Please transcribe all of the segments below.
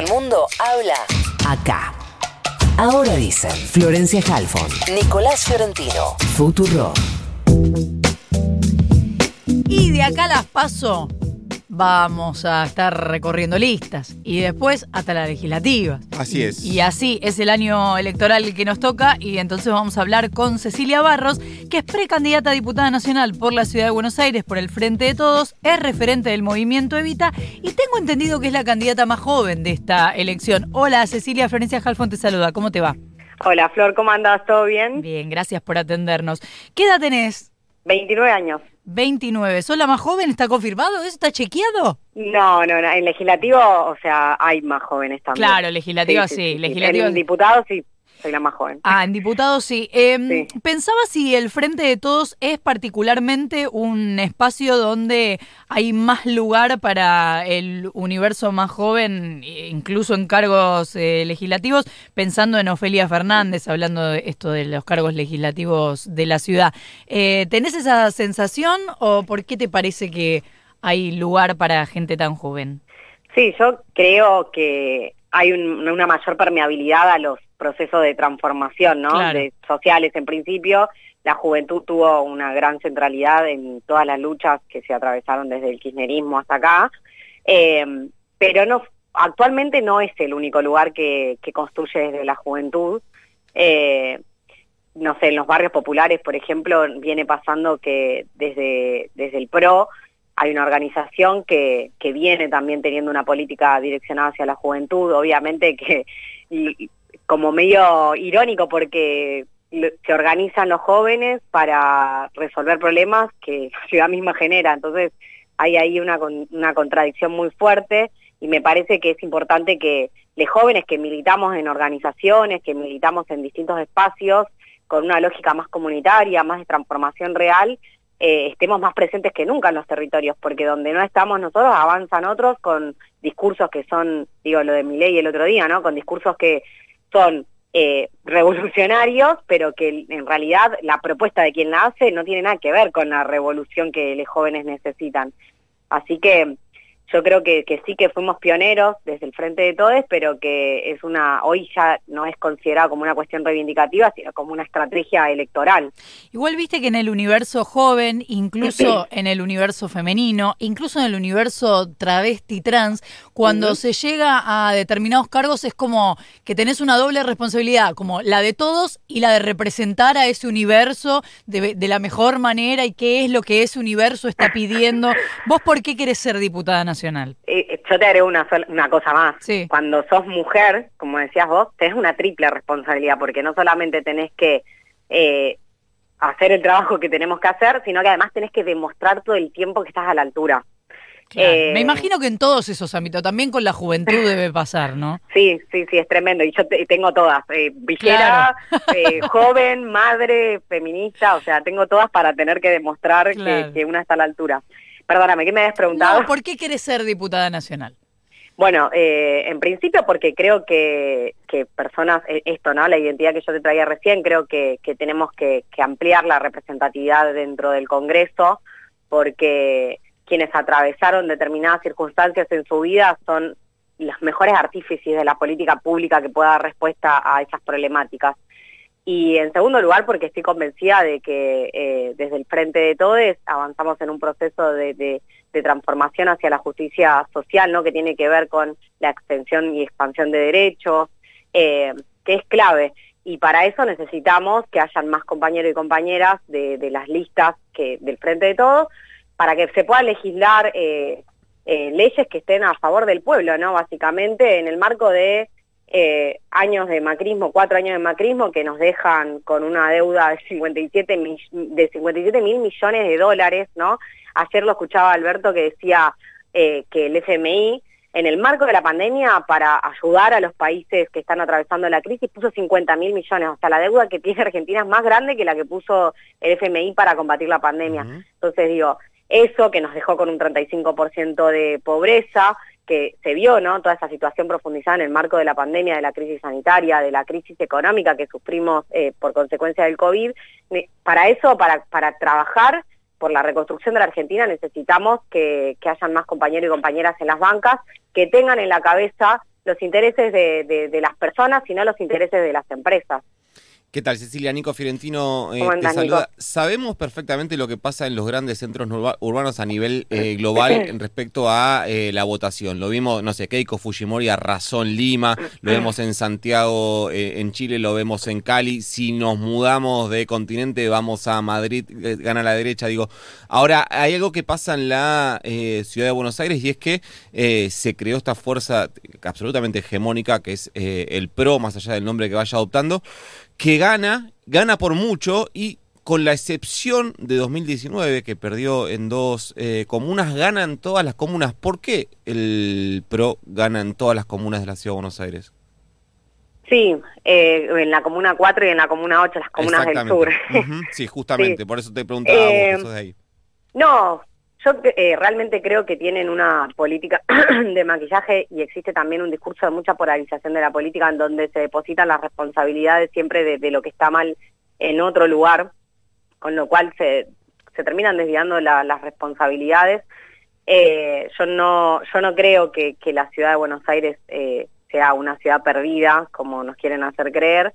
el mundo habla acá. Ahora dicen Florencia Halfon, Nicolás Fiorentino, Futuro. Y de acá las paso vamos a estar recorriendo listas y después hasta las legislativas. Así es. Y así es el año electoral que nos toca y entonces vamos a hablar con Cecilia Barros, que es precandidata a diputada nacional por la Ciudad de Buenos Aires por el Frente de Todos, es referente del movimiento Evita y tengo entendido que es la candidata más joven de esta elección. Hola Cecilia, Florencia Jalfón te saluda, ¿cómo te va? Hola Flor, ¿cómo andas? ¿Todo bien? Bien, gracias por atendernos. ¿Qué edad tenés? 29 años. 29. ¿Sos la más joven? ¿Está confirmado? ¿Eso está chequeado? No, no, no. En legislativo, o sea, hay más jóvenes también. Claro, legislativo sí. legislativo... En diputados sí soy la más joven. Ah, en diputados sí. Em, pensaba si el Frente de Todos es particularmente un espacio donde hay más lugar para el universo más joven, incluso en cargos eh, legislativos, pensando en Ofelia Fernández, hablando de esto de los cargos legislativos de la ciudad. Eh, ¿Tenés esa sensación o por qué te parece que hay lugar para gente tan joven? Sí, yo creo que hay una mayor permeabilidad a los procesos de transformación, ¿no? De sociales en principio. La juventud tuvo una gran centralidad en todas las luchas que se atravesaron desde el kirchnerismo hasta acá, eh, pero no, actualmente no es el único lugar que, construye desde la juventud. Eh, no sé, en los barrios populares, por ejemplo, viene pasando que desde, desde el PRO hay una organización que, que viene también teniendo una política direccionada hacia la juventud, obviamente que como medio irónico porque se organizan los jóvenes para resolver problemas que la ciudad misma genera, entonces hay ahí una, una contradicción muy fuerte y me parece que es importante que los jóvenes que militamos en organizaciones, que militamos en distintos espacios, con una lógica más comunitaria, más de transformación real, eh, estemos más presentes que nunca en los territorios, porque donde no estamos nosotros avanzan otros con discursos que son, digo, lo de mi ley el otro día, ¿no? Con discursos que son eh, revolucionarios, pero que en realidad la propuesta de quien la hace no tiene nada que ver con la revolución que los jóvenes necesitan. Así que yo creo que, que, sí que fuimos pioneros desde el Frente de Todes, pero que es una hoy ya no es considerado como una cuestión reivindicativa, sino como una estrategia electoral. Igual viste que en el universo joven, incluso en el universo femenino, incluso en el universo travesti trans, cuando se llega a determinados cargos es como que tenés una doble responsabilidad, como la de todos y la de representar a ese universo de, de la mejor manera y qué es lo que ese universo está pidiendo. ¿Vos por qué querés ser diputada nacional? Eh, yo te haré una, una cosa más. Cuando sos mujer, como decías vos, tenés una triple responsabilidad, porque no solamente tenés que eh, hacer el trabajo que tenemos que hacer, sino que además tenés que demostrar todo el tiempo que estás a la altura. Eh, Me imagino que en todos esos ámbitos, también con la juventud debe pasar, ¿no? Sí, sí, sí, es tremendo. Y yo tengo todas, eh, joven, madre, feminista, o sea, tengo todas para tener que demostrar que, que, una está a la altura. Perdóname, ¿qué me habías preguntado? ¿Por qué quieres ser diputada nacional? Bueno, eh, en principio porque creo que, personas, eh, esto, ¿no? La identidad que yo te traía recién, creo que, tenemos que, ampliar la representatividad dentro del Congreso, porque quienes atravesaron determinadas circunstancias en su vida son los mejores artífices de la política pública que pueda dar respuesta a esas problemáticas. Y en segundo lugar, porque estoy convencida de que eh, desde el Frente de Todos avanzamos en un proceso de, transformación hacia la justicia social, ¿no? que tiene que ver con la extensión y expansión de derechos, eh, que es clave. Y para eso necesitamos que hayan más compañeros y compañeras de, las listas que del Frente de Todos, para que se pueda legislar eh, leyes que estén a favor del pueblo, ¿no? Básicamente en el marco de eh, años de macrismo, cuatro años de macrismo que nos dejan con una deuda de 57 mil, de 57 mil millones de dólares, ¿no? Ayer lo escuchaba Alberto que decía eh, que el FMI en el marco de la pandemia para ayudar a los países que están atravesando la crisis puso 50 mil millones, o sea, la deuda que tiene Argentina es más grande que la que puso el FMI para combatir la pandemia. Entonces digo, eso que nos dejó con un 35% de pobreza, que se vio, ¿no? Toda esa situación profundizada en el marco de la pandemia, de la crisis sanitaria, de la crisis económica que sufrimos eh, por consecuencia del COVID. Para eso, para, para trabajar por la reconstrucción de la Argentina, necesitamos que, que hayan más compañeros y compañeras en las bancas que tengan en la cabeza los intereses de las personas, sino los intereses de las empresas. ¿Qué tal, Cecilia? Nico Fiorentino eh, te saluda. Sabemos perfectamente lo que pasa en los grandes centros urbanos a nivel eh, global en respecto a eh, la votación. Lo vimos, no sé, Keiko Fujimori arrasó en Lima, lo vemos en Santiago, en Chile, lo vemos en Cali. Si nos mudamos de continente, vamos a Madrid, gana la derecha. Digo, ahora hay algo que pasa en la ciudad de Buenos Aires y es que se creó esta fuerza absolutamente hegemónica que es el PRO, más allá del nombre que vaya adoptando que gana, gana por mucho y con la excepción de 2019 que perdió en dos eh, comunas, ganan todas las comunas. ¿Por qué el PRO gana en todas las comunas de la Ciudad de Buenos Aires? Sí, eh, en la Comuna 4 y en la Comuna 8, las comunas del sur. Sí, justamente, por eso te preguntaba eh, vos, de ahí. No, yo eh, realmente creo que tienen una política de maquillaje y existe también un discurso de mucha polarización de la política en donde se depositan las responsabilidades siempre de, lo que está mal en otro lugar, con lo cual se, terminan desviando las responsabilidades. Eh, yo no yo no creo que, que la ciudad de Buenos Aires eh, sea una ciudad perdida, como nos quieren hacer creer,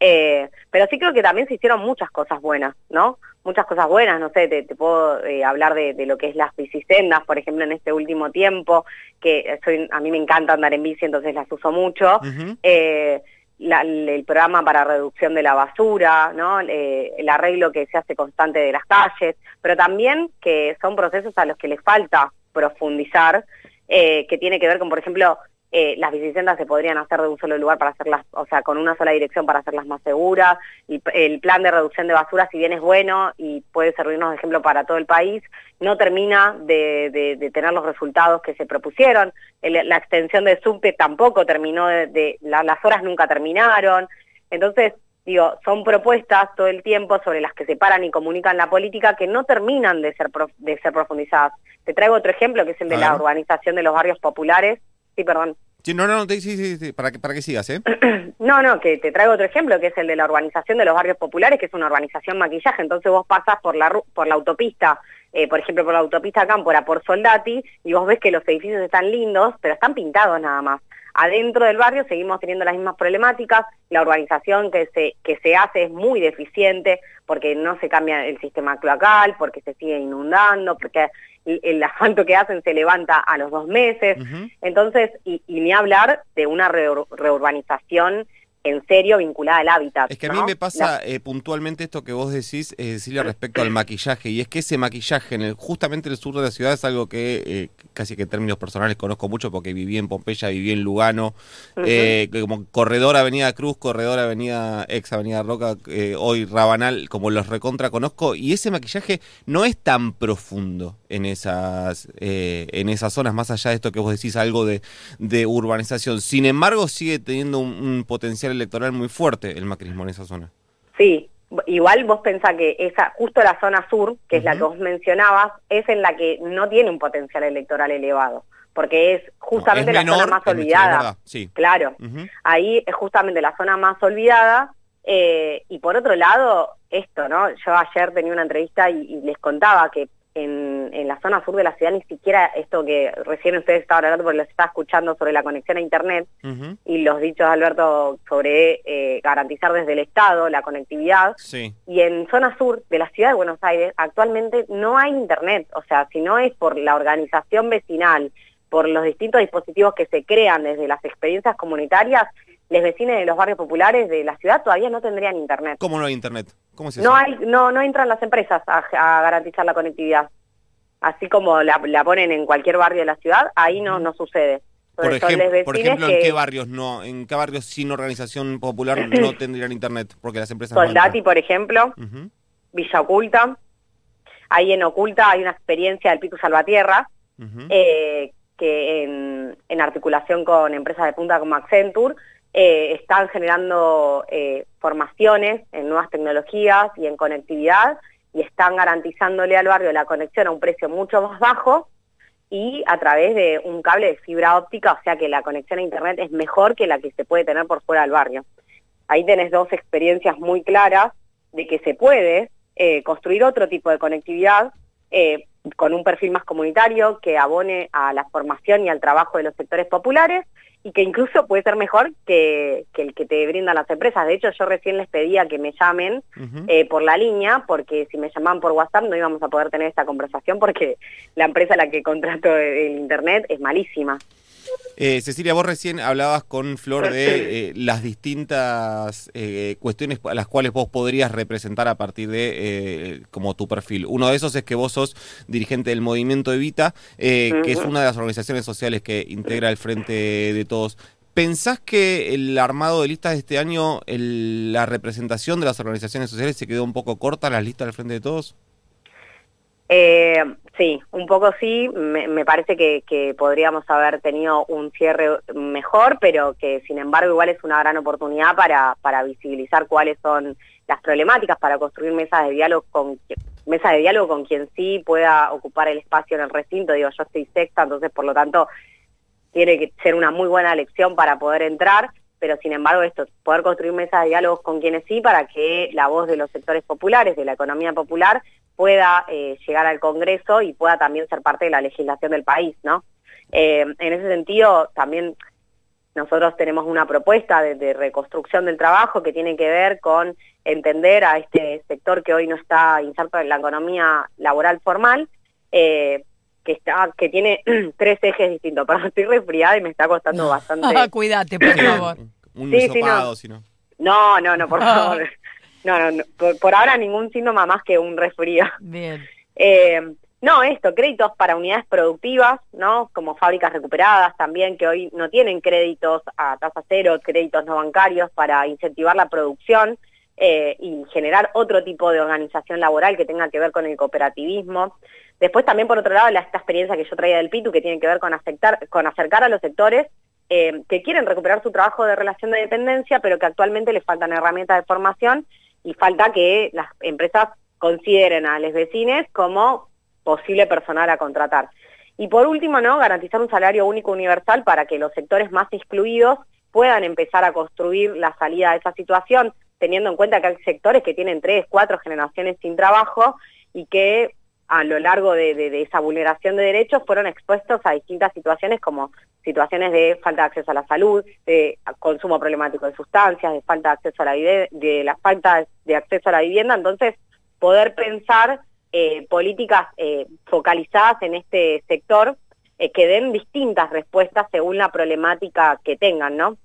eh, pero sí creo que también se hicieron muchas cosas buenas, ¿no? Muchas cosas buenas, no sé, te, puedo eh, hablar de, lo que es las bicisendas, por ejemplo, en este último tiempo, que soy, a mí me encanta andar en bici, entonces las uso mucho. eh, el programa para reducción de la basura, ¿no? Eh, el arreglo que se hace constante de las calles, pero también que son procesos a los que les falta profundizar, eh, que tiene que ver con, por ejemplo, eh, las bicisendas se podrían hacer de un solo lugar para hacerlas, o sea, con una sola dirección para hacerlas más seguras. Y el plan de reducción de basura, si bien es bueno y puede servirnos de ejemplo para todo el país, no termina de, tener los resultados que se propusieron. la extensión de subte tampoco terminó, de, las horas nunca terminaron. Entonces, digo, son propuestas todo el tiempo sobre las que se paran y comunican la política que no terminan de ser, de ser profundizadas. Te traigo otro ejemplo que es el de la urbanización de los barrios populares Sí, perdón. Sí, no, no, sí, sí, sí, para que, para que sigas, ¿eh? no, no, que te traigo otro ejemplo, que es el de la urbanización de los barrios populares, que es una urbanización maquillaje, entonces vos pasas por la, por la autopista, eh, por ejemplo, por la autopista Cámpora, por Soldati, y vos ves que los edificios están lindos, pero están pintados nada más. Adentro del barrio seguimos teniendo las mismas problemáticas, la urbanización que se, que se hace es muy deficiente porque no se cambia el sistema cloacal, porque se sigue inundando, porque el, asfalto que hacen se levanta a los dos meses. Entonces, y, ni hablar de una reurbanización en serio vinculada al hábitat. Es que a mí me pasa eh, puntualmente esto que vos decís, eh, decirle respecto al maquillaje, y es que ese maquillaje en el, justamente en el sur de la ciudad es algo que eh, casi que en términos personales conozco mucho porque viví en Pompeya, viví en Lugano, eh, como corredor Avenida Cruz, corredor Avenida Ex Avenida Roca, hoy Rabanal, como los recontra conozco, y ese maquillaje no es tan profundo en esas, en esas zonas, más allá de esto que vos decís, algo de, de urbanización. Sin embargo, sigue teniendo un potencial electoral muy fuerte el macrismo en esa zona. Sí, igual vos pensás que esa, justo la zona sur, que es la que vos mencionabas, es en la que no tiene un potencial electoral elevado, porque es justamente la zona más olvidada. sí. Claro, ahí es justamente la zona más olvidada. Eh, y por otro lado, esto, ¿no? Yo ayer tenía una entrevista y les contaba que en, la zona sur de la ciudad ni siquiera esto que recién ustedes estaban hablando porque los estaba escuchando sobre la conexión a internet y los dichos de Alberto sobre eh, garantizar desde el Estado la conectividad. Y en zona sur de la ciudad de Buenos Aires actualmente no hay internet, o sea, si no es por la organización vecinal, por los distintos dispositivos que se crean desde las experiencias comunitarias, los vecinos de los barrios populares de la ciudad todavía no tendrían internet. ¿Cómo no hay internet? ¿Cómo No, hay, no, no entran las empresas a, garantizar la conectividad. Así como la, ponen en cualquier barrio de la ciudad, ahí no, no sucede. Por, ejemplo, por ejemplo, ¿en qué barrios no, en qué barrios sin organización popular no tendrían internet? Porque las empresas Soldati, por ejemplo, Villa Oculta. Ahí en Oculta hay una experiencia del Pico Salvatierra, eh, que en, en, articulación con empresas de punta como Accenture, eh, están generando eh, formaciones en nuevas tecnologías y en conectividad y están garantizándole al barrio la conexión a un precio mucho más bajo y a través de un cable de fibra óptica, o sea que la conexión a internet es mejor que la que se puede tener por fuera del barrio. Ahí tenés dos experiencias muy claras de que se puede eh, construir otro tipo de conectividad con un perfil más comunitario, que abone a la formación y al trabajo de los sectores populares y que incluso puede ser mejor que, el que te brindan las empresas. De hecho, yo recién les pedía que me llamen eh, por la línea, porque si me llamaban por WhatsApp no íbamos a poder tener esta conversación porque la empresa a la que contrato el Internet es malísima. Eh, Cecilia, vos recién hablabas con Flor de eh, las distintas eh, cuestiones a las cuales vos podrías representar a partir de como tu perfil. Uno de esos es que vos sos dirigente del movimiento Evita, que es una de las organizaciones sociales que integra el Frente de Todos. ¿Pensás que el armado de listas de este año, la representación de las organizaciones sociales se quedó un poco corta en las listas del Frente de Todos? Eh, sí, un poco sí. Me, parece que, podríamos haber tenido un cierre mejor, pero que sin embargo igual es una gran oportunidad para, para visibilizar cuáles son las problemáticas, para construir mesas de diálogo con mesa de diálogo con quien sí pueda ocupar el espacio en el recinto. Digo, yo estoy sexta, entonces por lo tanto tiene que ser una muy buena elección para poder entrar pero sin embargo esto, poder construir mesas de diálogos con quienes sí para que la voz de los sectores populares, de la economía popular, pueda eh, llegar al Congreso y pueda también ser parte de la legislación del país, ¿no? Eh, en ese sentido, también nosotros tenemos una propuesta de, reconstrucción del trabajo que tiene que ver con entender a este sector que hoy no está inserto en la economía laboral formal, eh, que está que tiene tres ejes distintos. Pero estoy resfriada y me está costando bastante. Cuídate, por favor. Un sí, si no. No, no, no, por favor. No, no, por, ahora ningún síntoma más que un resfrío. Bien. Eh, no, esto, créditos para unidades productivas, ¿no? Como fábricas recuperadas también, que hoy no tienen créditos a tasa cero, créditos no bancarios para incentivar la producción eh, y generar otro tipo de organización laboral que tenga que ver con el cooperativismo. Después también, por otro lado, la, esta experiencia que yo traía del PITU, que tiene que ver con, aceptar, con acercar a los sectores eh, que quieren recuperar su trabajo de relación de dependencia, pero que actualmente les faltan herramientas de formación y falta que las empresas consideren a los vecinos como posible personal a contratar. Y por último, ¿no? garantizar un salario único universal para que los sectores más excluidos puedan empezar a construir la salida de esa situación, teniendo en cuenta que hay sectores que tienen tres, cuatro generaciones sin trabajo y que a lo largo de, esa vulneración de derechos fueron expuestos a distintas situaciones como situaciones de falta de acceso a la salud, de consumo problemático de sustancias, de falta de acceso a la de la falta de acceso a la vivienda, entonces poder pensar eh, políticas eh, focalizadas en este sector eh, que den distintas respuestas según la problemática que tengan, ¿no?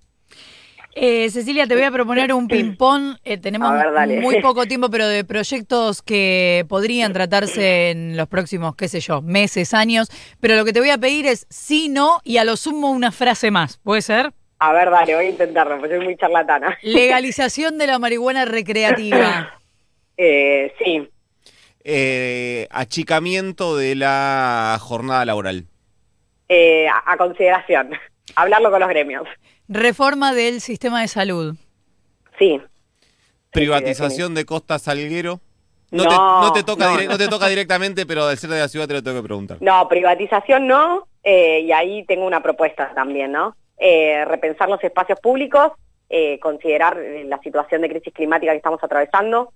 Eh, Cecilia, te voy a proponer un ping-pong. Eh, tenemos muy poco tiempo, pero de proyectos que podrían tratarse en los próximos, qué sé yo, meses, años. Pero lo que te voy a pedir es sí, no y a lo sumo una frase más. ¿Puede ser? A ver, dale, voy a intentarlo, porque soy muy charlatana. Legalización de la marihuana recreativa. eh, sí. Eh, achicamiento de la jornada laboral. Eh, a consideración. Hablarlo con los gremios. Reforma del sistema de salud. Sí. Privatización de Costa Salguero. No, te, no, te, toca no. te toca directamente, pero al ser de la ciudad te lo tengo que preguntar. No, privatización no, eh, y ahí tengo una propuesta también, ¿no? Eh, repensar los espacios públicos, eh, considerar la situación de crisis climática que estamos atravesando,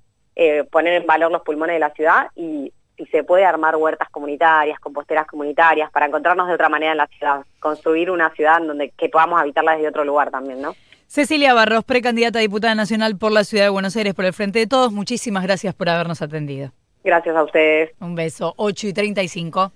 poner en valor los pulmones de la ciudad y si se puede armar huertas comunitarias, composteras comunitarias, para encontrarnos de otra manera en la ciudad, construir una ciudad en donde que podamos habitarla desde otro lugar también, ¿no? Cecilia Barros, precandidata a diputada nacional por la Ciudad de Buenos Aires por el Frente de Todos, muchísimas gracias por habernos atendido. Gracias a ustedes. Un beso, 8 y 35.